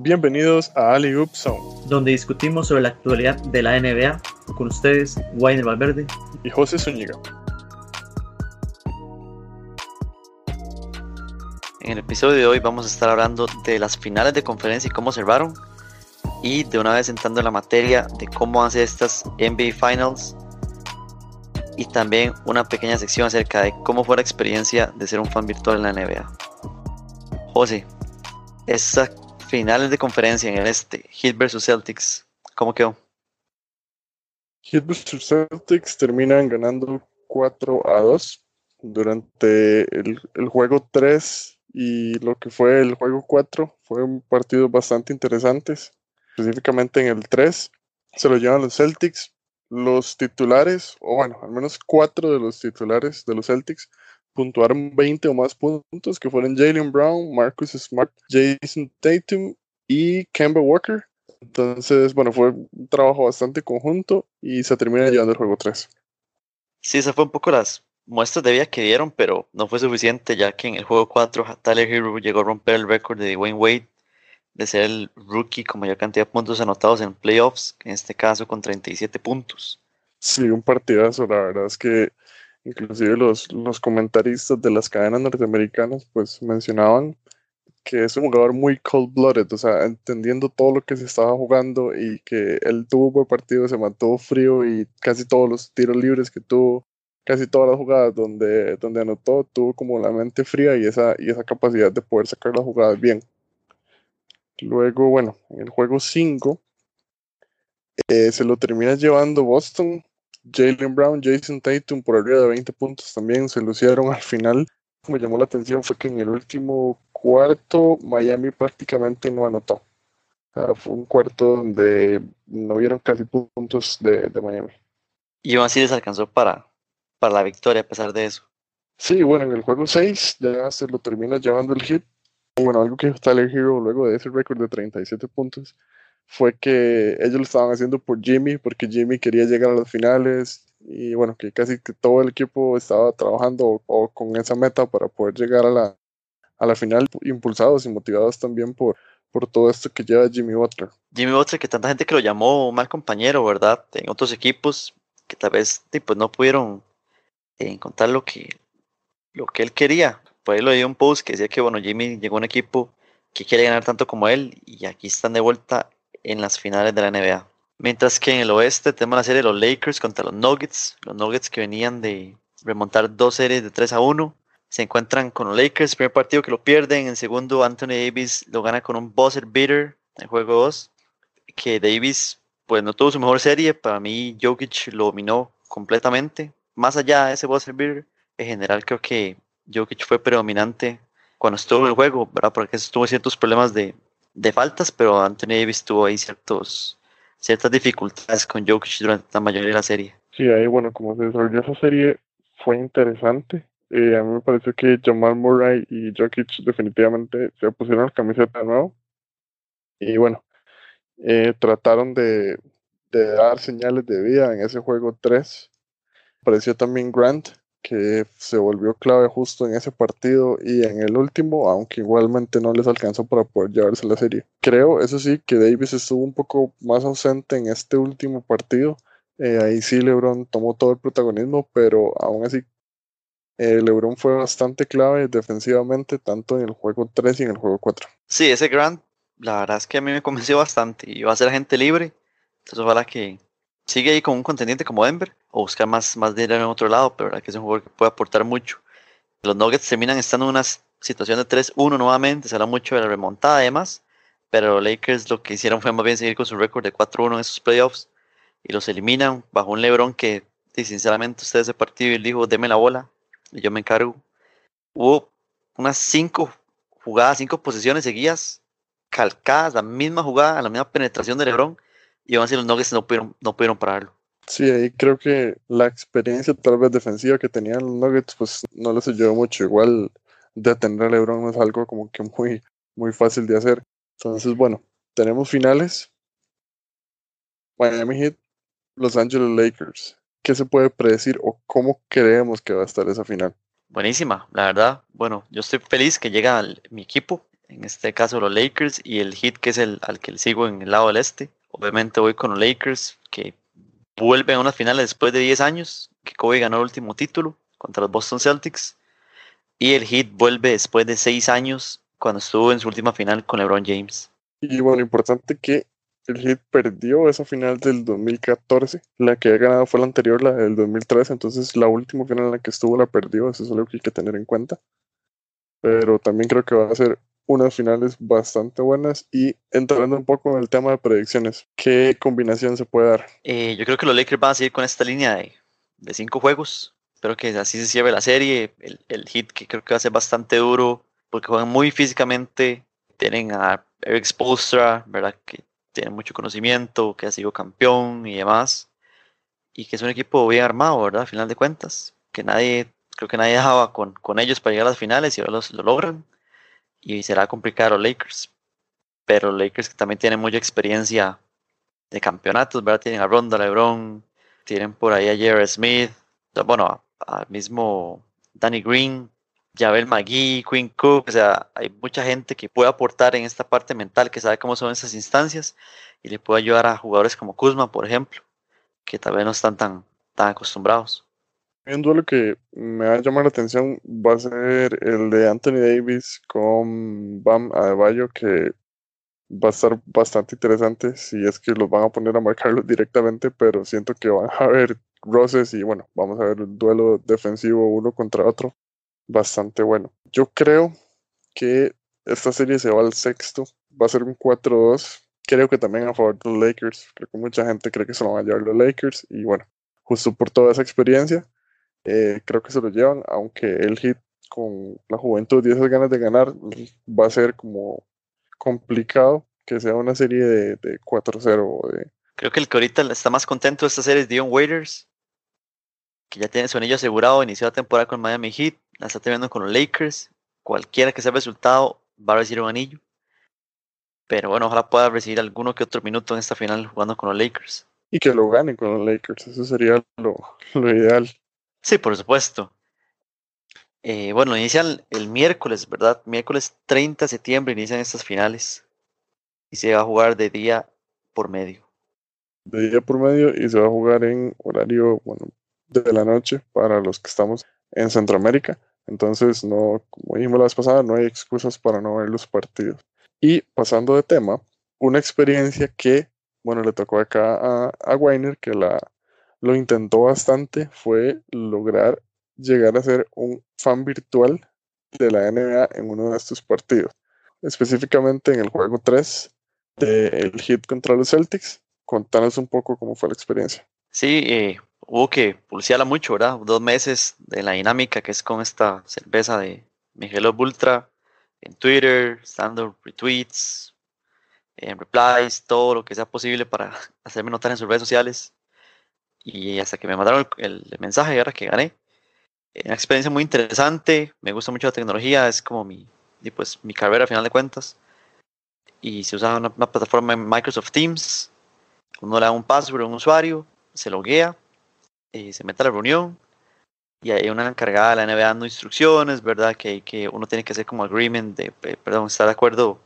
Bienvenidos a Ali Oop Zone, donde discutimos sobre la actualidad de la NBA con ustedes, Wayne Valverde y José Zúñiga. En el episodio de hoy vamos a estar hablando de las finales de conferencia y cómo cerraron, y de una vez entrando en la materia de cómo hace estas NBA Finals, y también una pequeña sección acerca de cómo fue la experiencia de ser un fan virtual en la NBA. José, esas finales de conferencia en el este, Heat vs Celtics, ¿cómo quedó? Heat vs Celtics terminan ganando 4 a 2 durante el, el, juego 3 y lo que fue el juego 4 fue un partido bastante interesante, específicamente en el 3 se lo llevan los Celtics, los titulares, o bueno, al menos 4 de los titulares de los Celtics puntuaron 20 o más puntos, que fueron Jalen Brown, Marcus Smart, Jason Tatum y Kemba Walker. Entonces, bueno, fue un trabajo bastante conjunto y se termina llevando el juego 3. Sí, esas fue un poco las muestras de vida que dieron, pero no fue suficiente, ya que en el juego 4 Tyler Hero llegó a romper el récord de Wayne Wade de ser el rookie con mayor cantidad de puntos anotados en playoffs, en este caso con 37 puntos. Sí, un partidazo, la verdad es que inclusive los, los comentaristas de las cadenas norteamericanas pues mencionaban que es un jugador muy cold-blooded, o sea, entendiendo todo lo que se estaba jugando y que él tuvo por partido, se mantuvo frío y casi todos los tiros libres que tuvo, casi todas las jugadas donde, donde anotó, tuvo como la mente fría y esa, y esa capacidad de poder sacar las jugadas bien. Luego, bueno, en el juego 5 eh, se lo termina llevando Boston Jalen Brown, Jason Tatum por arriba de 20 puntos también se lucieron al final. Me llamó la atención fue que en el último cuarto Miami prácticamente no anotó. fue un cuarto donde no vieron casi puntos de, Miami. Y aún así les alcanzó para, para la victoria a pesar de eso. Sí, bueno, en el juego 6 ya se lo termina llevando el hit. Bueno, algo que Tyler Hero luego de ese récord de 37 puntos fue que ellos lo estaban haciendo por Jimmy, porque Jimmy quería llegar a las finales y bueno, que casi que todo el equipo estaba trabajando o, con esa meta para poder llegar a la, a la final, impulsados y motivados también por, por todo esto que lleva Jimmy Butler. Jimmy Butler, que tanta gente que lo llamó mal compañero, ¿verdad? En otros equipos que tal vez pues, no pudieron eh, encontrar lo que, lo que él quería. Por ahí lo dio un post que decía que bueno, Jimmy llegó a un equipo que quiere ganar tanto como él y aquí están de vuelta en las finales de la NBA. Mientras que en el oeste tenemos la serie de los Lakers contra los Nuggets. Los Nuggets que venían de remontar dos series de 3 a 1. Se encuentran con los Lakers, primer partido que lo pierden. En el segundo, Anthony Davis lo gana con un buzzer beater en juego 2. Que Davis, pues no tuvo su mejor serie. Para mí, Jokic lo dominó completamente. Más allá de ese buzzer beater, en general creo que Jokic fue predominante cuando estuvo en el juego, ¿verdad? Porque estuvo ciertos problemas de, de faltas, pero Anthony Davis tuvo ahí ciertos, ciertas dificultades con Jokic durante la mayoría de la serie. Sí, ahí bueno, como se desarrolló esa serie fue interesante. Eh, a mí me pareció que Jamal Murray y Jokic definitivamente se pusieron la camiseta de nuevo. Y bueno, eh, trataron de, dar señales de vida en ese juego 3. Pareció también Grant, que se volvió clave justo en ese partido y en el último, aunque igualmente no les alcanzó para poder llevarse la serie. Creo, eso sí, que Davis estuvo un poco más ausente en este último partido. Eh, ahí sí LeBron tomó todo el protagonismo, pero aún así eh, LeBron fue bastante clave defensivamente, tanto en el juego 3 y en el juego 4. Sí, ese Grant, la verdad es que a mí me convenció bastante. y va a ser agente libre, entonces ojalá que sigue ahí con un contendiente como Denver o buscar más, más dinero en otro lado, pero verdad que es un jugador que puede aportar mucho. Los Nuggets terminan estando en una situación de 3-1 nuevamente, se mucho de la remontada además, pero los Lakers lo que hicieron fue más bien seguir con su récord de 4-1 en esos playoffs y los eliminan bajo un LeBron que, sinceramente, usted ese partido y dijo, deme la bola y yo me encargo. Hubo unas 5 jugadas, 5 posiciones seguidas, calcadas, la misma jugada, la misma penetración de LeBron y aún así los Nuggets no pudieron, no pudieron pararlo. Sí, ahí creo que la experiencia tal vez defensiva que tenían los Nuggets pues no les ayudó mucho. Igual detener a LeBron no es algo como que muy, muy fácil de hacer. Entonces, bueno, tenemos finales. Miami Heat, Los Angeles Lakers. ¿Qué se puede predecir o cómo creemos que va a estar esa final? Buenísima, la verdad. Bueno, yo estoy feliz que llega mi equipo en este caso los Lakers, y el Heat, que es el al que le sigo en el lado del este. Obviamente voy con los Lakers, que vuelven a unas finales después de 10 años, que Kobe ganó el último título contra los Boston Celtics, y el Heat vuelve después de 6 años, cuando estuvo en su última final con LeBron James. Y bueno, importante que el Heat perdió esa final del 2014. La que ha ganado fue la anterior, la del 2013. Entonces, la última final en la que estuvo la perdió. Eso es algo que hay que tener en cuenta. Pero también creo que va a ser unas finales bastante buenas. Y entrando un poco en el tema de predicciones, ¿qué combinación se puede dar? Eh, yo creo que los Lakers van a seguir con esta línea de, de cinco juegos. Espero que así se lleve la serie. El, el Heat, que creo que va a ser bastante duro, porque juegan muy físicamente. Tienen a Eric Spolstra, ¿verdad? Que tiene mucho conocimiento, que ha sido campeón y demás, y que es un equipo bien armado, ¿verdad? A final de cuentas, que nadie, creo que nadie dejaba con, con ellos para llegar a las finales y ahora lo logran, y será complicado Lakers, pero Lakers que también tienen mucha experiencia de campeonatos, ¿verdad? Tienen a Ronda, LeBron, tienen por ahí a Jerry Smith, bueno, al mismo Danny Green, Javel McGee, Quinn Cook, o sea, hay mucha gente que puede aportar en esta parte mental, que sabe cómo son esas instancias y le puede ayudar a jugadores como Kuzma, por ejemplo, que tal vez no están tan, tan acostumbrados. Un duelo que me va a llamar la atención va a ser el de Anthony Davis con Bam Adebayo, que va a estar bastante interesante si es que los van a poner a marcarlos directamente, pero siento que van a haber roces y bueno, vamos a ver un duelo defensivo uno contra otro bastante bueno. Yo creo que esta serie se va al sexto, va a ser un 4-2. Creo que también a favor de los Lakers. Creo que mucha gente cree que se lo van a llevar los Lakers. Y bueno, justo por toda esa experiencia, eh, creo que se lo llevan. Aunque el hit con la juventud y esas ganas de ganar va a ser como complicado que sea una serie de, de 4-0. De... Creo que el que ahorita está más contento de esta serie es Dion Waiters, que ya tiene su anillo asegurado, inició la temporada con Miami Heat la está teniendo con los Lakers. Cualquiera que sea el resultado va a recibir un anillo. Pero bueno, ojalá pueda recibir alguno que otro minuto en esta final jugando con los Lakers. Y que lo gane con los Lakers, eso sería lo, lo ideal. Sí, por supuesto. Eh, bueno, inician el miércoles, ¿verdad? Miércoles 30 de septiembre inician estas finales. Y se va a jugar de día por medio. De día por medio y se va a jugar en horario, bueno, de la noche para los que estamos en Centroamérica. Entonces, no, como dijimos la vez pasada, no hay excusas para no ver los partidos. Y pasando de tema, una experiencia que, bueno, le tocó acá a, a Weiner, que la, lo intentó bastante, fue lograr llegar a ser un fan virtual de la NBA en uno de estos partidos. Específicamente en el juego 3 del hit contra los Celtics. Contanos un poco cómo fue la experiencia. Sí, eh, hubo que pulsearla mucho, ¿verdad? Dos meses de la dinámica que es con esta cerveza de Michelob Ultra en Twitter, dando retweets, en replies, todo lo que sea posible para hacerme notar en sus redes sociales. Y hasta que me mandaron el, mensaje ahora que gané. Una experiencia muy interesante, me gusta mucho la tecnología, es como mi, pues, mi carrera a final de cuentas. Y se usa una, una plataforma en Microsoft Teams, uno le da un password a un usuario, se loguea y se mete a la reunión y hay una encargada de la NBA dando instrucciones, ¿verdad? Que, que uno tiene que hacer como agreement, de, eh, perdón, estar de acuerdo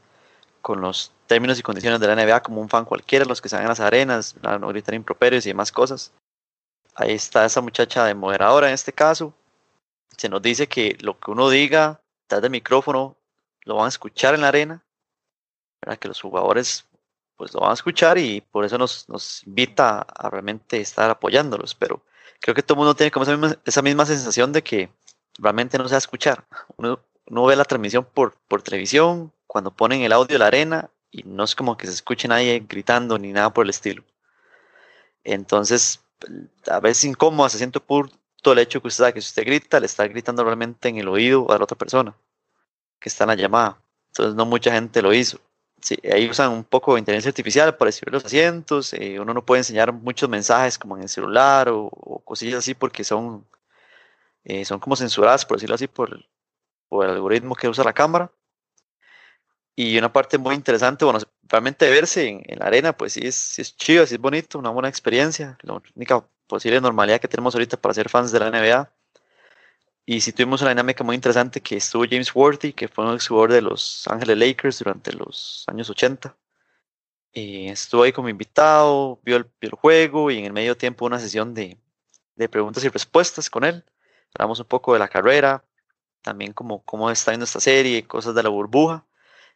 con los términos y condiciones de la NBA como un fan cualquiera, los que se en las arenas, no gritar improperios y demás cosas. Ahí está esa muchacha de moderadora en este caso. Se nos dice que lo que uno diga detrás del micrófono lo van a escuchar en la arena, ¿verdad? Que los jugadores pues lo van a escuchar y por eso nos, nos invita a realmente estar apoyándolos, pero creo que todo el mundo tiene como esa misma, esa misma sensación de que realmente no se va a escuchar. Uno, ve la transmisión por, por televisión, cuando ponen el audio de la arena, y no es como que se escuche nadie gritando ni nada por el estilo. Entonces, a veces incómodo se siente por todo el hecho que usted sabe que si usted grita, le está gritando realmente en el oído a la otra persona que está en la llamada. Entonces, no mucha gente lo hizo. Sí, ahí usan un poco de inteligencia artificial para escribir los asientos. Eh, uno no puede enseñar muchos mensajes como en el celular o, cosillas así porque son, eh, son como censuradas, por decirlo así, por, por, el algoritmo que usa la cámara. Y una parte muy interesante, bueno, realmente verse en, en la arena, pues sí es, sí es chido, sí es bonito, una buena experiencia. La única posible normalidad que tenemos ahorita para ser fans de la NBA. Y sí tuvimos una dinámica muy interesante que estuvo James Worthy, que fue un jugador de los Ángeles Lakers durante los años 80. Y estuvo ahí como invitado, vio el, vio el juego y en el medio tiempo una sesión de, de preguntas y respuestas con él. Hablamos un poco de la carrera, también como cómo está viendo esta serie, cosas de la burbuja.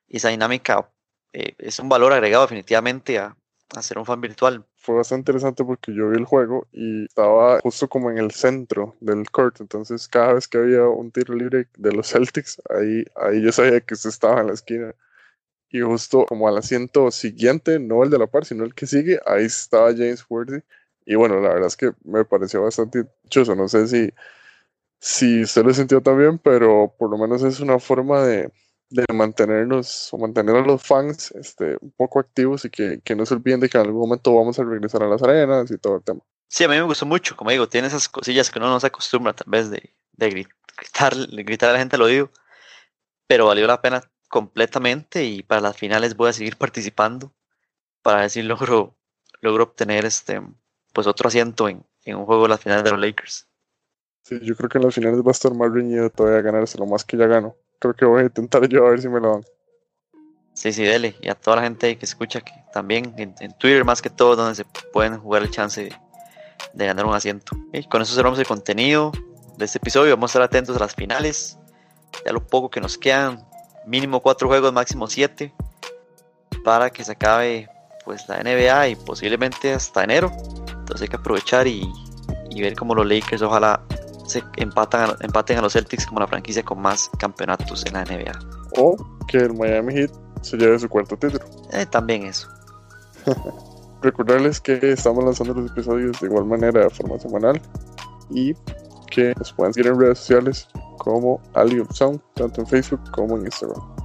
Esa dinámica eh, es un valor agregado definitivamente a, a ser un fan virtual. Fue bastante interesante porque yo vi el juego y estaba justo como en el centro del court, entonces cada vez que había un tiro libre de los Celtics, ahí, ahí yo sabía que se estaba en la esquina. Y justo como al asiento siguiente, no el de la par, sino el que sigue, ahí estaba James Worthy. Y bueno, la verdad es que me pareció bastante chuso. No sé si, si usted lo sintió también, pero por lo menos es una forma de, de mantenernos o mantener a los fans este, un poco activos y que, que, no se olviden de que en algún momento vamos a regresar a las arenas y todo el tema. Sí, a mí me gustó mucho, como digo, tiene esas cosillas que uno no se acostumbra tal vez de, de gritar, gritar a la gente al oído, pero valió la pena completamente y para las finales voy a seguir participando para ver si logro, logro obtener este, pues otro asiento en, en un juego de las finales de los Lakers. Sí, yo creo que en las finales va a estar más reñido todavía ganarse lo más que ya gano creo que voy a intentar yo a ver si me lo dan. Sí, sí, dele. Y a toda la gente que escucha que también en, Twitter más que todo donde se pueden jugar el chance de, de ganar un asiento. Y con eso cerramos el contenido de este episodio. Vamos a estar atentos a las finales. Ya lo poco que nos quedan, mínimo cuatro juegos, máximo siete, para que se acabe pues la NBA y posiblemente hasta enero. Entonces hay que aprovechar y, y ver cómo los Lakers ojalá se empatan, empaten a los Celtics como la franquicia con más campeonatos en la NBA. O que el Miami Heat se lleve su cuarto título. Eh, también eso. Recordarles que estamos lanzando los episodios de igual manera de forma semanal y que nos pueden seguir en redes sociales como Ali Sound, tanto en Facebook como en Instagram.